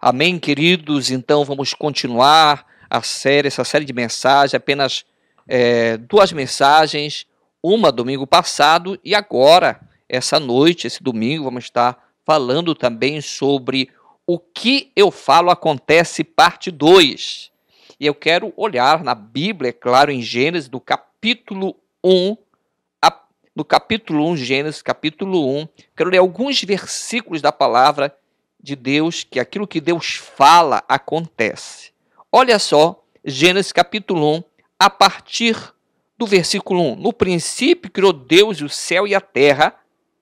Amém, queridos? Então vamos continuar a série, essa série de mensagens, apenas é, duas mensagens, uma domingo passado e agora, essa noite, esse domingo, vamos estar falando também sobre o que eu falo acontece, parte 2. E eu quero olhar na Bíblia, é claro, em Gênesis, do capítulo 1, no capítulo 1, Gênesis, capítulo 1, quero ler alguns versículos da palavra de Deus, que aquilo que Deus fala acontece. Olha só, Gênesis capítulo 1, a partir do versículo 1. No princípio criou Deus o céu e a terra.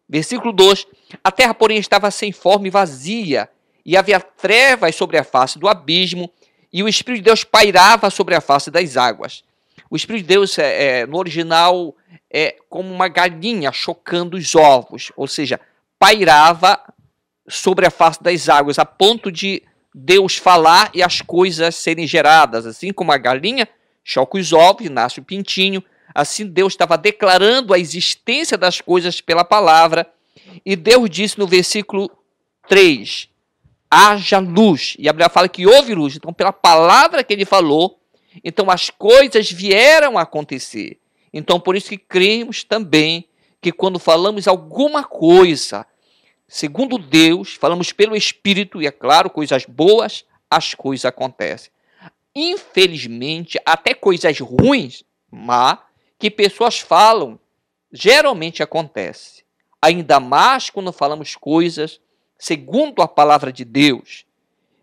Versículo 2. A terra, porém, estava sem forma e vazia, e havia trevas sobre a face do abismo, e o Espírito de Deus pairava sobre a face das águas. O Espírito de Deus, é, é, no original, é como uma galinha chocando os ovos, ou seja, pairava sobre a face das águas, a ponto de Deus falar e as coisas serem geradas. Assim como a galinha choca os ovos, nasce o pintinho, assim Deus estava declarando a existência das coisas pela palavra. E Deus disse no versículo 3: haja luz. E a Bíblia fala que houve luz. Então, pela palavra que ele falou, então as coisas vieram a acontecer. Então, por isso que cremos também que quando falamos alguma coisa, segundo Deus, falamos pelo Espírito, e é claro, coisas boas, as coisas acontecem. Infelizmente, até coisas ruins, mas que pessoas falam, geralmente acontece. Ainda mais quando falamos coisas segundo a palavra de Deus.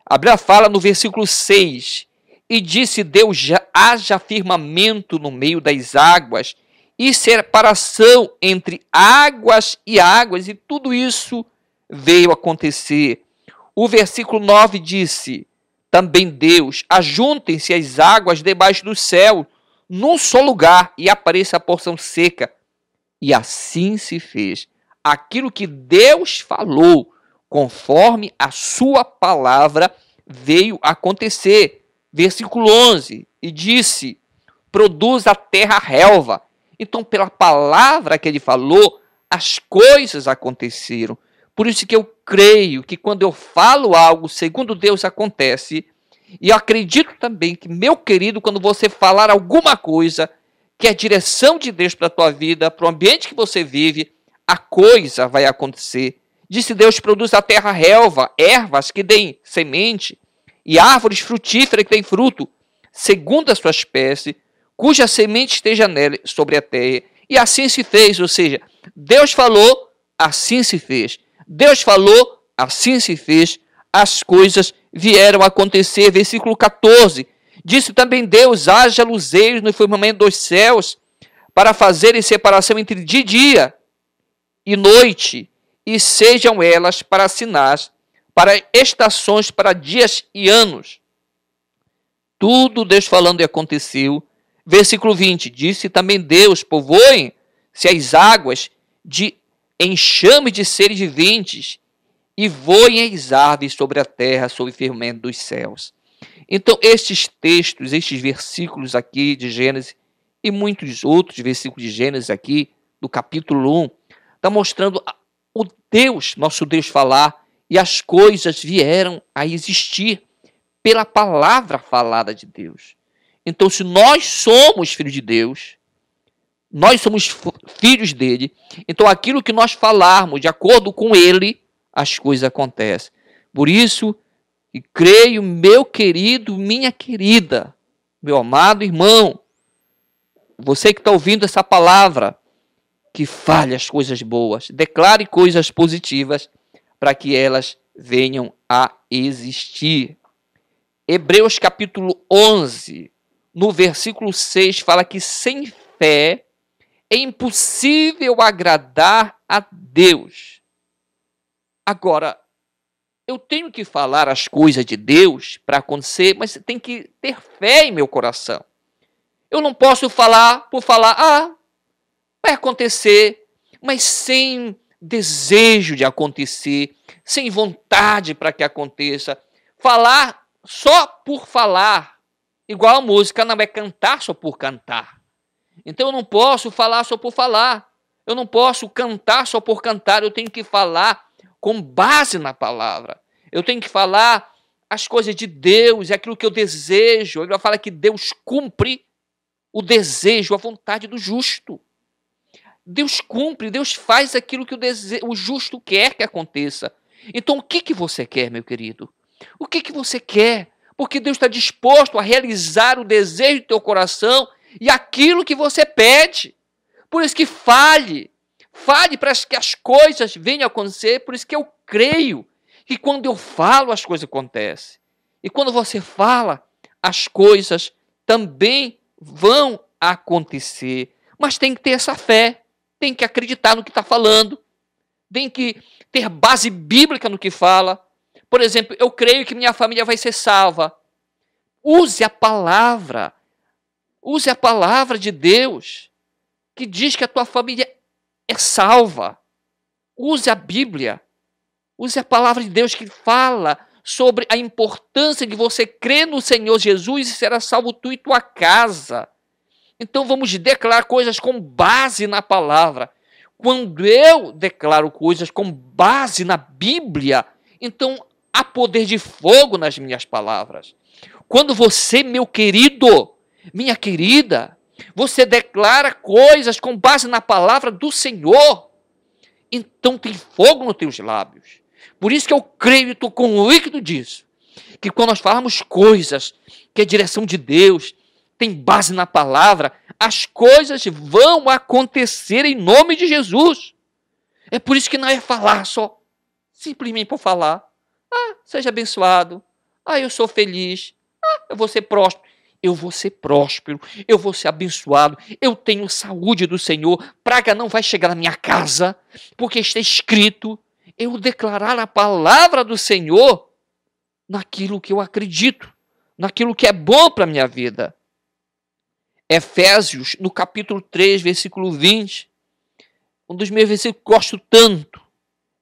A Bíblia fala no versículo 6: E disse Deus: haja firmamento no meio das águas, e separação entre águas e águas, e tudo isso veio acontecer. O versículo 9 disse: Também Deus, ajuntem-se as águas debaixo do céu, num só lugar, e apareça a porção seca. E assim se fez. Aquilo que Deus falou, conforme a sua palavra, veio acontecer. Versículo 11: E disse: Produz a terra relva. Então, pela palavra que ele falou, as coisas aconteceram. Por isso que eu creio que quando eu falo algo segundo Deus acontece, e eu acredito também que, meu querido, quando você falar alguma coisa que é direção de Deus para a tua vida, para o ambiente que você vive, a coisa vai acontecer. Disse Deus: produz a terra relva, ervas que deem semente, e árvores frutíferas que deem fruto, segundo a sua espécie, cuja semente esteja nela sobre a terra. E assim se fez, ou seja, Deus falou, assim se fez. Deus falou, assim se fez, as coisas vieram a acontecer. Versículo 14. Disse também Deus: haja luzeiros no firmamento dos céus, para fazerem separação entre dia e dia e noite, e sejam elas para sinais, para estações, para dias e anos. Tudo Deus falando e aconteceu. Versículo 20: Disse também Deus: povoem-se as águas de enxame de seres viventes e voem as aves sobre a terra, sob o firmamento dos céus. Então, estes textos, estes versículos aqui de Gênesis e muitos outros versículos de Gênesis aqui, do capítulo 1, está mostrando o Deus, nosso Deus, falar e as coisas vieram a existir pela palavra falada de Deus. Então, se nós somos filhos de Deus, nós somos filhos dele. Então, aquilo que nós falarmos de acordo com ele, as coisas acontecem. Por isso, e creio, meu querido, minha querida, meu amado irmão, você que está ouvindo essa palavra, que fale as coisas boas, declare coisas positivas para que elas venham a existir. Hebreus capítulo 11, no versículo 6, fala que sem fé é impossível agradar a Deus. Agora, eu tenho que falar as coisas de Deus para acontecer, mas tem que ter fé em meu coração. Eu não posso falar por falar, ah, vai acontecer, mas sem desejo de acontecer, sem vontade para que aconteça. Falar só por falar, igual a música, não é cantar só por cantar. Então eu não posso falar só por falar. Eu não posso cantar só por cantar. Eu tenho que falar com base na palavra. Eu tenho que falar as coisas de Deus, é aquilo que eu desejo. Ele fala que Deus cumpre o desejo, a vontade do justo. Deus cumpre, Deus faz aquilo que o, dese... o justo quer que aconteça. Então, o que, que você quer, meu querido? O que, que você quer? Porque Deus está disposto a realizar o desejo do teu coração e aquilo que você pede. Por isso que fale. Fale para que as coisas venham a acontecer. Por isso que eu creio que quando eu falo, as coisas acontecem. E quando você fala, as coisas também vão acontecer. Mas tem que ter essa fé, tem que acreditar no que está falando, tem que ter base bíblica no que fala. Por exemplo, eu creio que minha família vai ser salva. Use a palavra. Use a palavra de Deus que diz que a tua família é salva. Use a Bíblia. Use a palavra de Deus que fala sobre a importância de você crer no Senhor Jesus e será salvo tu e tua casa. Então vamos declarar coisas com base na palavra. Quando eu declaro coisas com base na Bíblia, então há poder de fogo nas minhas palavras. Quando você, meu querido, minha querida, você declara coisas com base na palavra do Senhor, então tem fogo nos teus lábios. Por isso que eu creio e estou convicto disso. Que quando nós falamos coisas que é direção de Deus, tem base na palavra, as coisas vão acontecer em nome de Jesus. É por isso que não é falar só, simplesmente por falar. Ah, seja abençoado. Ah, eu sou feliz. Ah, eu vou ser próspero. Eu vou ser próspero, eu vou ser abençoado, eu tenho saúde do Senhor, praga não vai chegar na minha casa, porque está escrito, eu declarar a palavra do Senhor naquilo que eu acredito, naquilo que é bom para a minha vida. Efésios, no capítulo 3, versículo 20. Um dos meus versículos que gosto tanto.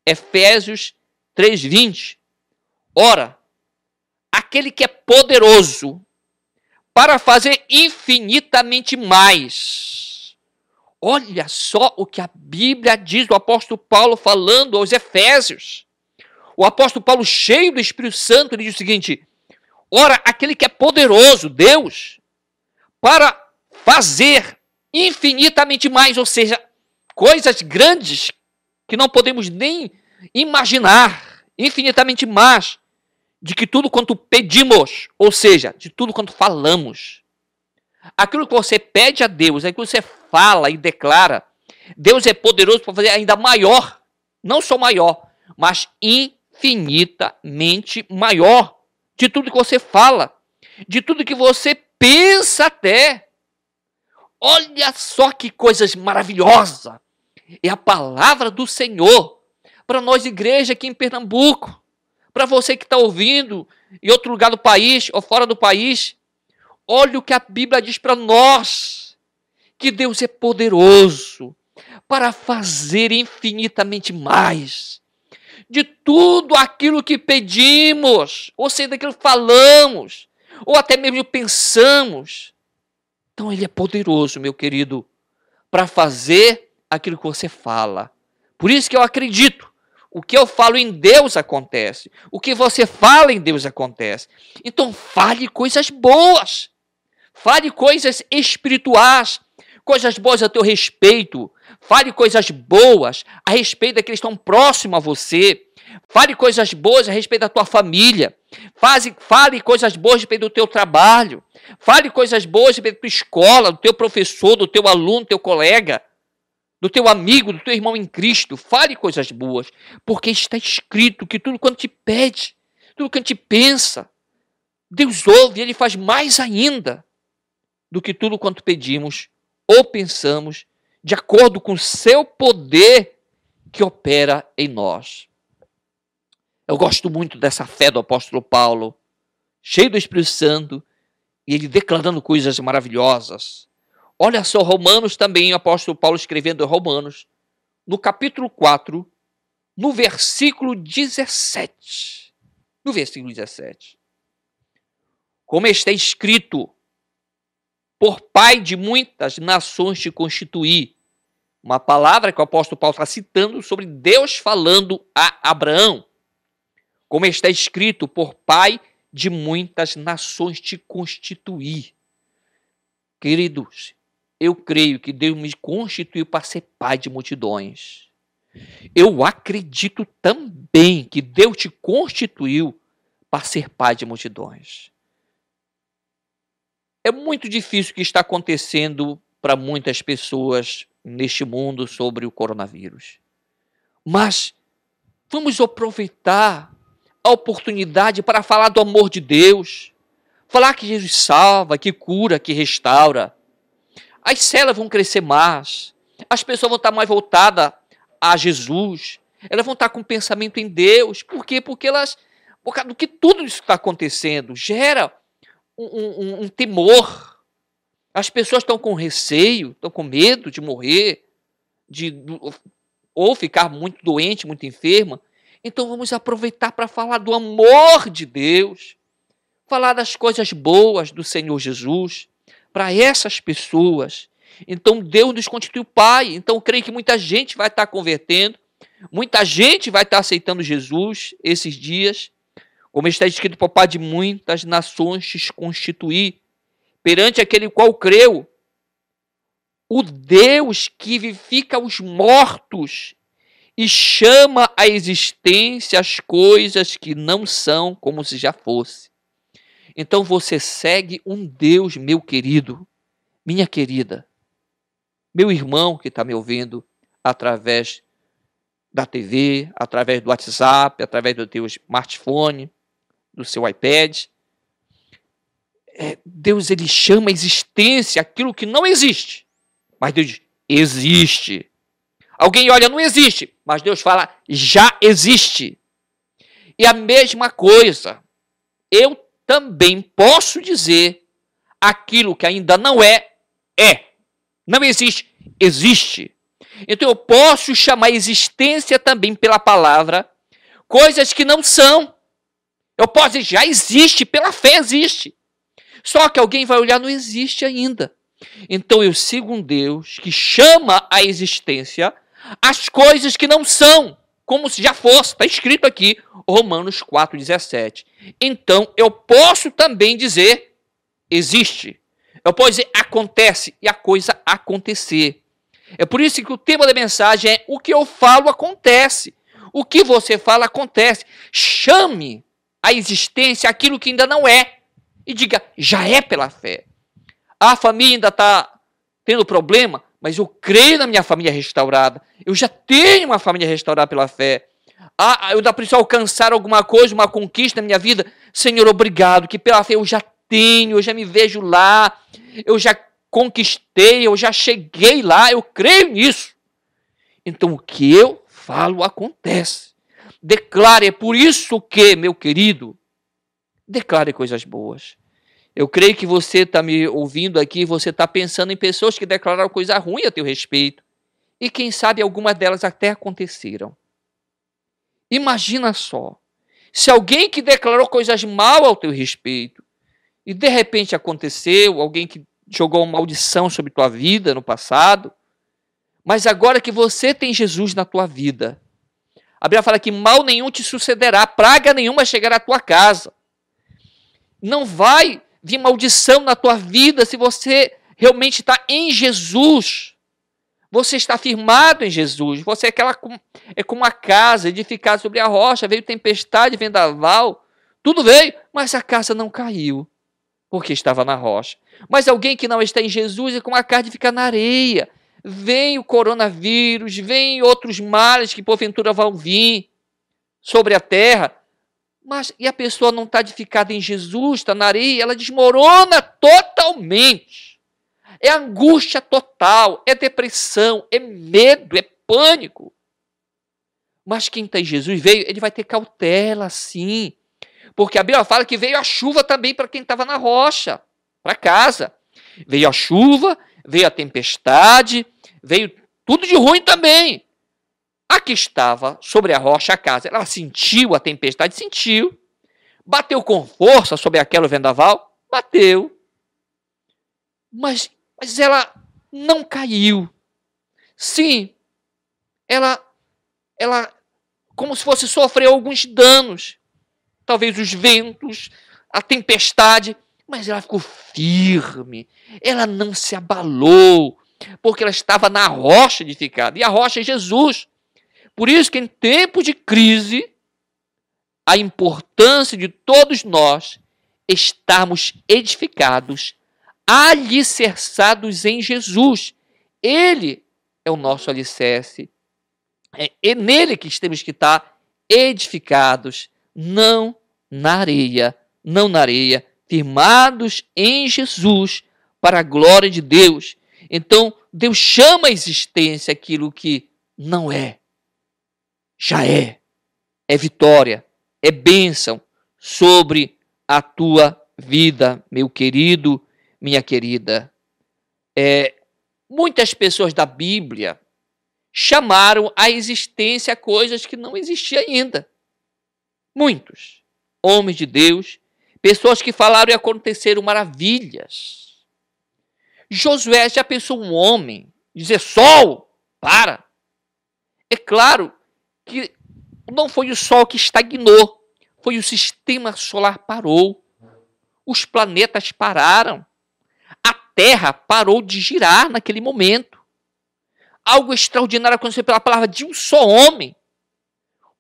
Efésios 3, 20. Ora, aquele que é poderoso para fazer infinitamente mais. Olha só o que a Bíblia diz do apóstolo Paulo falando aos Efésios. O apóstolo Paulo, cheio do Espírito Santo, ele diz o seguinte: Ora, aquele que é poderoso, Deus, para fazer infinitamente mais, ou seja, coisas grandes que não podemos nem imaginar, infinitamente mais de que tudo quanto pedimos, ou seja, de tudo quanto falamos. Aquilo que você pede a Deus, aquilo que você fala e declara, Deus é poderoso para fazer ainda maior, não só maior, mas infinitamente maior de tudo que você fala, de tudo que você pensa até. Olha só que coisas maravilhosas! É a palavra do Senhor para nós, igreja aqui em Pernambuco, para você que está ouvindo em outro lugar do país ou fora do país. Olha o que a Bíblia diz para nós: que Deus é poderoso para fazer infinitamente mais de tudo aquilo que pedimos, ou seja, daquilo que falamos, ou até mesmo pensamos. Então ele é poderoso, meu querido, para fazer aquilo que você fala. Por isso que eu acredito. O que eu falo em Deus acontece. O que você fala em Deus acontece. Então fale coisas boas. Fale coisas espirituais, coisas boas a teu respeito. Fale coisas boas a respeito daqueles que estão próximos a você. Fale coisas boas a respeito da tua família. Fale, fale coisas boas a respeito do teu trabalho. Fale coisas boas da tua escola, do teu professor, do teu aluno, do teu colega, do teu amigo, do teu irmão em Cristo. Fale coisas boas, porque está escrito que tudo quanto te pede, tudo quanto te pensa, Deus ouve e Ele faz mais ainda do que tudo quanto pedimos ou pensamos, de acordo com o seu poder que opera em nós. Eu gosto muito dessa fé do apóstolo Paulo, cheio do Espírito Santo, e ele declarando coisas maravilhosas. Olha só, Romanos também, o apóstolo Paulo escrevendo em Romanos, no capítulo 4, no versículo 17. No versículo 17. Como está escrito, por pai de muitas nações te constituí. Uma palavra que o apóstolo Paulo está citando sobre Deus falando a Abraão. Como está escrito, por pai de muitas nações te constituir. Queridos, eu creio que Deus me constituiu para ser pai de multidões. Eu acredito também que Deus te constituiu para ser pai de multidões. É muito difícil o que está acontecendo para muitas pessoas neste mundo sobre o coronavírus. Mas vamos aproveitar a oportunidade para falar do amor de Deus, falar que Jesus salva, que cura, que restaura. As células vão crescer mais, as pessoas vão estar mais voltadas a Jesus, elas vão estar com pensamento em Deus. Por quê? Porque elas, por causa do que tudo isso está acontecendo, gera um, um, um temor. As pessoas estão com receio, estão com medo de morrer, de ou ficar muito doente, muito enferma. Então vamos aproveitar para falar do amor de Deus, falar das coisas boas do Senhor Jesus para essas pessoas. Então Deus nos constituiu Pai. Então creio que muita gente vai estar convertendo, muita gente vai estar aceitando Jesus esses dias. Como está escrito, papai de muitas nações te constituir, perante aquele qual creu, o Deus que vivifica os mortos e chama à existência as coisas que não são como se já fosse. Então você segue um Deus, meu querido, minha querida, meu irmão que está me ouvindo através da TV, através do WhatsApp, através do teu smartphone, do seu iPad. É, Deus ele chama a existência aquilo que não existe. Mas Deus diz, existe. Alguém olha, não existe. Mas Deus fala, já existe. E a mesma coisa, eu também posso dizer aquilo que ainda não é, é. Não existe, existe. Então eu posso chamar existência também pela palavra coisas que não são. Eu posso dizer, já existe, pela fé existe. Só que alguém vai olhar, não existe ainda. Então eu sigo um Deus que chama a existência as coisas que não são, como se já fosse. Está escrito aqui, Romanos 4,17. Então eu posso também dizer, existe. Eu posso dizer, acontece, e a coisa acontecer. É por isso que o tema da mensagem é: o que eu falo acontece. O que você fala acontece. Chame a existência aquilo que ainda não é. E diga, já é pela fé. A família ainda está tendo problema, mas eu creio na minha família restaurada. Eu já tenho uma família restaurada pela fé. Ah, eu ainda preciso alcançar alguma coisa, uma conquista na minha vida. Senhor, obrigado, que pela fé eu já tenho, eu já me vejo lá, eu já conquistei, eu já cheguei lá, eu creio nisso. Então o que eu falo acontece declare. É por isso que, meu querido, declare coisas boas. Eu creio que você está me ouvindo aqui, você está pensando em pessoas que declararam coisa ruim a teu respeito. E quem sabe algumas delas até aconteceram. Imagina só, se alguém que declarou coisas mal ao teu respeito, e de repente aconteceu, alguém que jogou uma maldição sobre tua vida no passado, mas agora que você tem Jesus na tua vida, a Bíblia fala que mal nenhum te sucederá, praga nenhuma chegará à tua casa. Não vai vir maldição na tua vida se você realmente está em Jesus. Você está firmado em Jesus. Você é, aquela, é como uma casa edificada sobre a rocha. Veio tempestade, vendaval, tudo veio, mas a casa não caiu, porque estava na rocha. Mas alguém que não está em Jesus é como a casa de ficar na areia vem o coronavírus, vem outros males que porventura vão vir sobre a terra. Mas e a pessoa não está edificada em Jesus, está na areia, ela desmorona totalmente. É angústia total, é depressão, é medo, é pânico. Mas quem está em Jesus veio, ele vai ter cautela, sim. Porque a Bíblia fala que veio a chuva também para quem estava na rocha, para casa. Veio a chuva, veio a tempestade, veio tudo de ruim também. A que estava sobre a rocha a casa, ela sentiu a tempestade, sentiu. Bateu com força sobre aquele vendaval, bateu. Mas, mas ela não caiu. Sim, ela, ela, como se fosse sofrer alguns danos. Talvez os ventos, a tempestade, mas ela ficou firme, ela não se abalou, porque ela estava na rocha edificada, e a rocha é Jesus. Por isso que em tempos de crise, a importância de todos nós estarmos edificados, alicerçados em Jesus. Ele é o nosso alicerce. É, é nele que temos que estar edificados, não na areia, não na areia, firmados em Jesus para a glória de Deus. Então, Deus chama a existência aquilo que não é. Já é. É vitória, é bênção sobre a tua vida, meu querido, minha querida. É, muitas pessoas da Bíblia chamaram a existência coisas que não existiam ainda. Muitos homens de Deus, pessoas que falaram e aconteceram maravilhas. Josué já pensou um homem dizer sol, para. É claro que não foi o sol que estagnou, foi o sistema solar parou. Os planetas pararam. A Terra parou de girar naquele momento. Algo extraordinário aconteceu pela palavra de um só homem.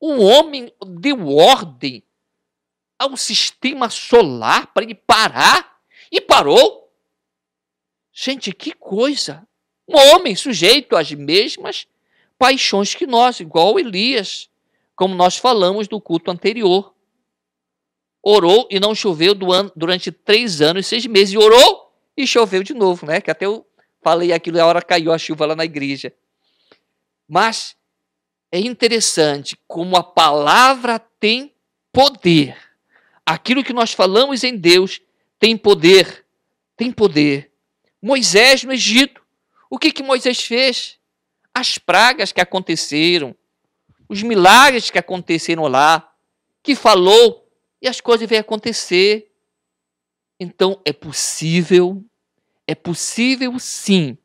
Um homem deu ordem ao sistema solar para ele parar e parou. Gente, que coisa! Um homem sujeito às mesmas paixões que nós, igual Elias, como nós falamos do culto anterior. Orou e não choveu durante três anos e seis meses. E orou e choveu de novo, né? Que até eu falei aquilo, a hora caiu a chuva lá na igreja. Mas é interessante como a palavra tem poder. Aquilo que nós falamos em Deus tem poder. Tem poder. Moisés no Egito. O que, que Moisés fez? As pragas que aconteceram, os milagres que aconteceram lá, que falou e as coisas vêm acontecer. Então é possível, é possível sim,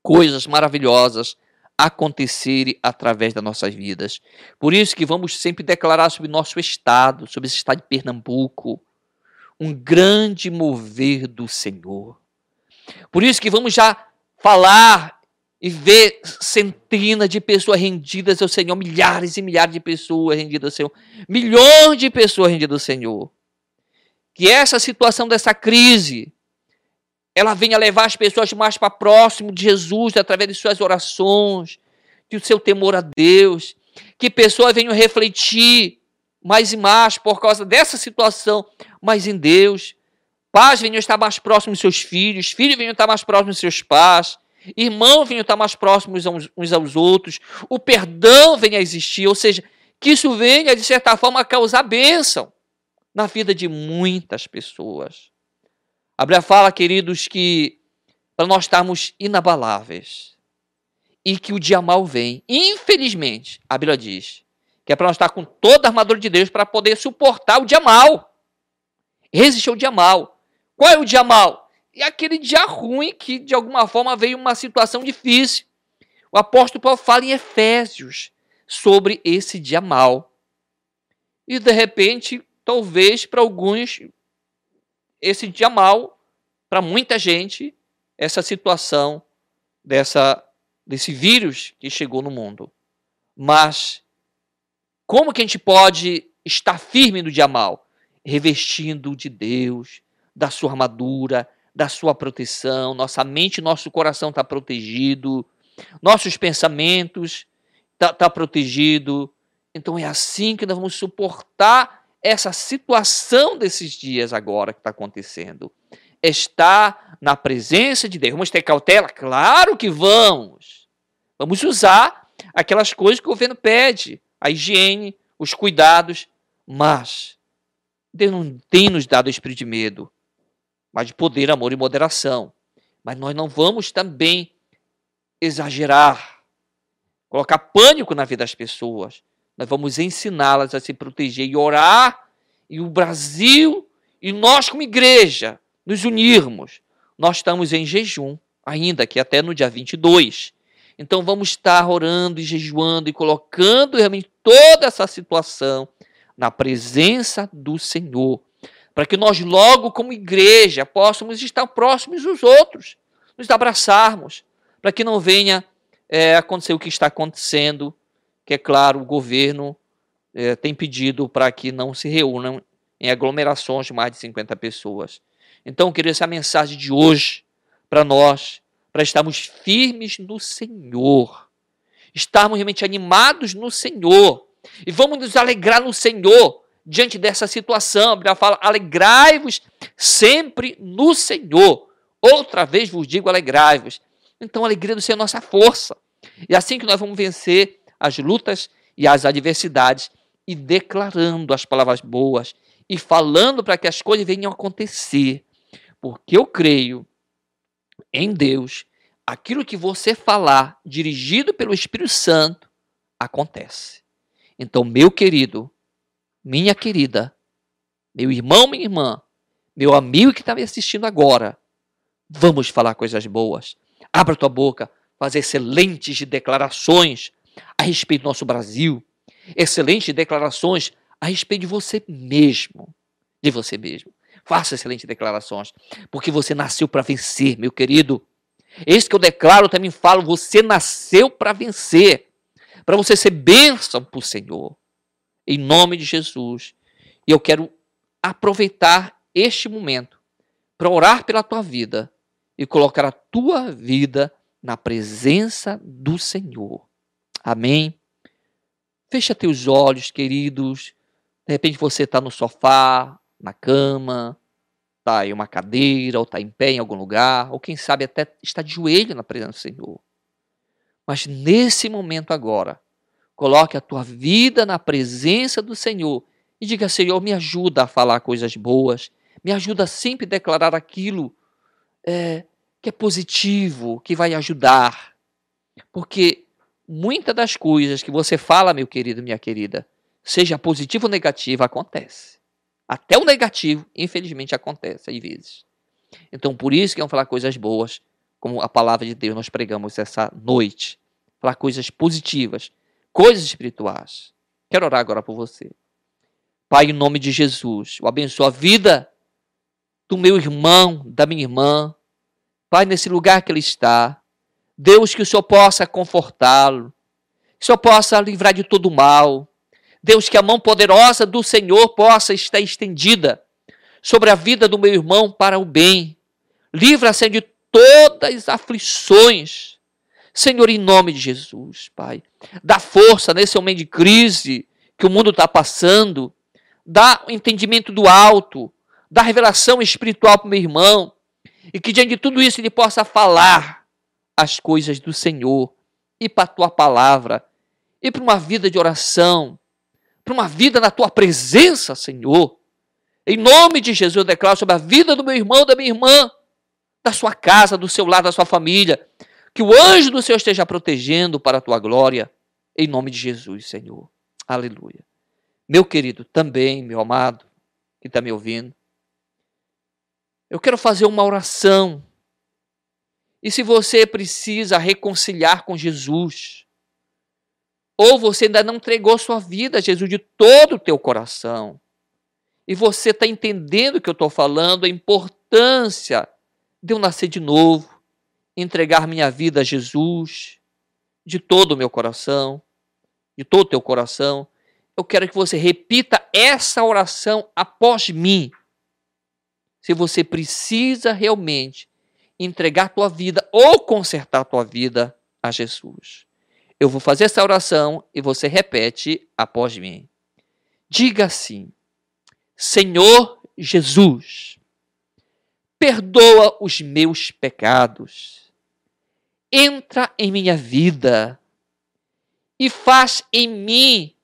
coisas maravilhosas acontecerem através das nossas vidas. Por isso que vamos sempre declarar sobre nosso estado, sobre esse estado de Pernambuco, um grande mover do Senhor. Por isso que vamos já falar e ver centenas de pessoas rendidas ao Senhor, milhares e milhares de pessoas rendidas ao Senhor, milhões de pessoas rendidas ao Senhor. Que essa situação dessa crise ela venha levar as pessoas mais para próximo de Jesus através de suas orações, do seu temor a Deus, que pessoas venham refletir mais e mais por causa dessa situação, mas em Deus. Pais venham estar mais próximos dos seus filhos, filhos venham estar mais próximos dos seus pais, irmãos venham estar mais próximos uns aos outros, o perdão venha a existir, ou seja, que isso venha, de certa forma, a causar bênção na vida de muitas pessoas. A Bíblia fala, queridos, que para nós estarmos inabaláveis e que o dia mal vem, infelizmente, a Bíblia diz que é para nós estar com toda a armadura de Deus para poder suportar o dia mal. Resistir ao dia mal. Qual é o dia mal? É aquele dia ruim que, de alguma forma, veio uma situação difícil. O apóstolo Paulo fala em Efésios sobre esse dia mal. E, de repente, talvez para alguns esse dia mal para muita gente essa situação dessa desse vírus que chegou no mundo. Mas como que a gente pode estar firme no dia mal? Revestindo de Deus, da sua armadura, da sua proteção, nossa mente, nosso coração está protegido, nossos pensamentos está tá protegido. Então é assim que nós vamos suportar essa situação desses dias agora que está acontecendo. Está na presença de Deus. Vamos ter cautela? Claro que vamos. Vamos usar aquelas coisas que o governo pede, a higiene, os cuidados, mas Deus não tem nos dado espírito de medo, mas de poder, amor e moderação. Mas nós não vamos também exagerar, colocar pânico na vida das pessoas. Nós vamos ensiná-las a se proteger e orar, e o Brasil e nós, como igreja, nos unirmos. Nós estamos em jejum, ainda que até no dia 22. Então vamos estar orando e jejuando e colocando realmente toda essa situação na presença do Senhor, para que nós logo, como igreja, possamos estar próximos dos outros, nos abraçarmos, para que não venha é, acontecer o que está acontecendo, que é claro, o governo é, tem pedido para que não se reúnam em aglomerações de mais de 50 pessoas. Então, queria essa mensagem de hoje para nós, para estarmos firmes no Senhor, estarmos realmente animados no Senhor, e vamos nos alegrar no Senhor diante dessa situação. A Bíblia fala: alegrai-vos sempre no Senhor. Outra vez vos digo: alegrai-vos. Então, a alegria do Senhor é nossa força. E é assim que nós vamos vencer as lutas e as adversidades, e declarando as palavras boas e falando para que as coisas venham a acontecer. Porque eu creio em Deus, aquilo que você falar, dirigido pelo Espírito Santo, acontece. Então, meu querido, minha querida, meu irmão, minha irmã, meu amigo que está me assistindo agora, vamos falar coisas boas. Abra tua boca, fazer excelentes declarações a respeito do nosso Brasil, excelentes declarações a respeito de você mesmo, de você mesmo. Faça excelentes declarações, porque você nasceu para vencer, meu querido. Esse que eu declaro, também falo, você nasceu para vencer para você ser bênção para o Senhor. Em nome de Jesus. E eu quero aproveitar este momento para orar pela tua vida e colocar a tua vida na presença do Senhor. Amém? Fecha teus olhos, queridos. De repente você está no sofá, na cama, está em uma cadeira, ou está em pé em algum lugar, ou quem sabe até está de joelho na presença do Senhor. Mas nesse momento agora, coloque a tua vida na presença do Senhor e diga: Senhor, me ajuda a falar coisas boas, me ajuda a sempre declarar aquilo é, que é positivo, que vai ajudar. Porque muitas das coisas que você fala, meu querido, minha querida, seja positivo ou negativo, acontece. Até o negativo, infelizmente, acontece às vezes. Então, por isso que vamos falar coisas boas, como a palavra de Deus nós pregamos essa noite. Falar coisas positivas, coisas espirituais. Quero orar agora por você. Pai, em nome de Jesus, eu abençoo a vida do meu irmão, da minha irmã. Pai, nesse lugar que ele está. Deus, que o Senhor possa confortá-lo. Que o Senhor possa livrar de todo mal. Deus, que a mão poderosa do Senhor possa estar estendida sobre a vida do meu irmão para o bem. Livra-se de todas as aflições. Senhor, em nome de Jesus, Pai, dá força nesse momento de crise que o mundo está passando, dá o entendimento do alto, dá revelação espiritual para o meu irmão, e que diante de tudo isso ele possa falar as coisas do Senhor e para a tua palavra, e para uma vida de oração, para uma vida na tua presença, Senhor. Em nome de Jesus, eu declaro sobre a vida do meu irmão, da minha irmã, da sua casa, do seu lar, da sua família. Que o anjo do Senhor esteja protegendo para a tua glória. Em nome de Jesus, Senhor. Aleluia. Meu querido, também, meu amado, que está me ouvindo, eu quero fazer uma oração. E se você precisa reconciliar com Jesus, ou você ainda não entregou sua vida a Jesus de todo o teu coração, e você está entendendo o que eu estou falando, a importância de eu nascer de novo, entregar minha vida a Jesus de todo o meu coração, de todo o teu coração, eu quero que você repita essa oração após mim. Se você precisa realmente entregar tua vida ou consertar tua vida a Jesus. Eu vou fazer essa oração e você repete após mim. Diga assim: Senhor Jesus, perdoa os meus pecados, entra em minha vida e faz em mim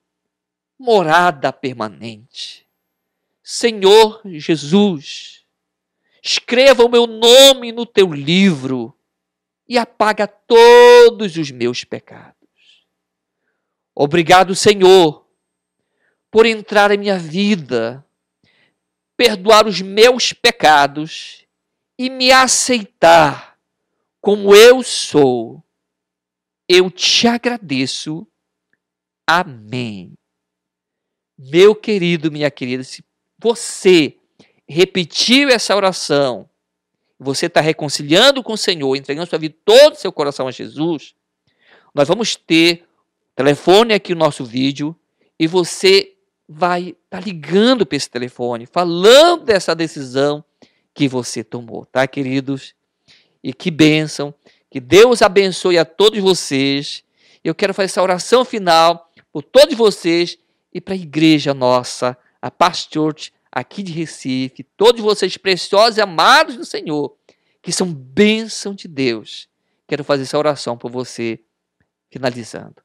morada permanente. Senhor Jesus, escreva o meu nome no teu livro e apaga todos os meus pecados. Obrigado, Senhor, por entrar em minha vida perdoar os meus pecados e me aceitar como eu sou. Eu te agradeço. Amém. Meu querido, minha querida, se você repetiu essa oração, você está reconciliando com o Senhor, entregando sua vida, todo o seu coração a Jesus, nós vamos ter telefone aqui no nosso vídeo e você vai estar tá ligando para esse telefone, falando dessa decisão que você tomou, tá, queridos? E que bênção, que Deus abençoe a todos vocês. Eu quero fazer essa oração final por todos vocês e para a igreja nossa, a Pastor aqui de Recife, todos vocês preciosos e amados do Senhor, que são bênção de Deus. Quero fazer essa oração por você, finalizando.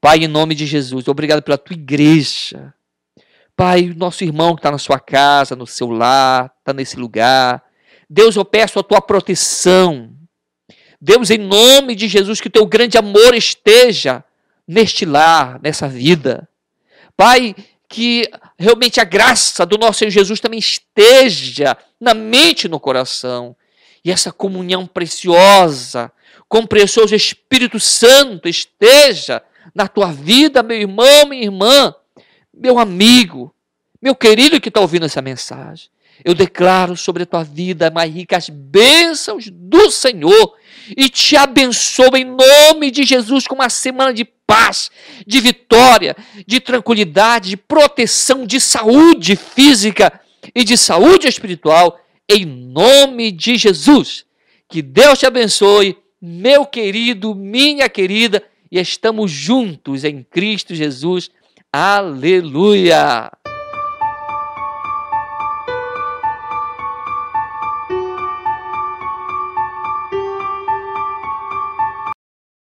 Pai, em nome de Jesus, obrigado pela tua igreja. Pai, nosso irmão que está na sua casa, no seu lar, está nesse lugar. Deus, eu peço a tua proteção. Deus, em nome de Jesus, que o teu grande amor esteja neste lar, nessa vida. Pai, que realmente a graça do nosso Senhor Jesus também esteja na mente e no coração. E essa comunhão preciosa com o precioso Espírito Santo esteja na tua vida, meu irmão, minha irmã, meu amigo, meu querido que está ouvindo essa mensagem. Eu declaro sobre a tua vida mais ricas bênçãos do Senhor e te abençoo em nome de Jesus com uma semana de paz, de vitória, de tranquilidade, de proteção, de saúde física e de saúde espiritual, em nome de Jesus. Que Deus te abençoe, meu querido, minha querida, e estamos juntos em Cristo Jesus. Aleluia!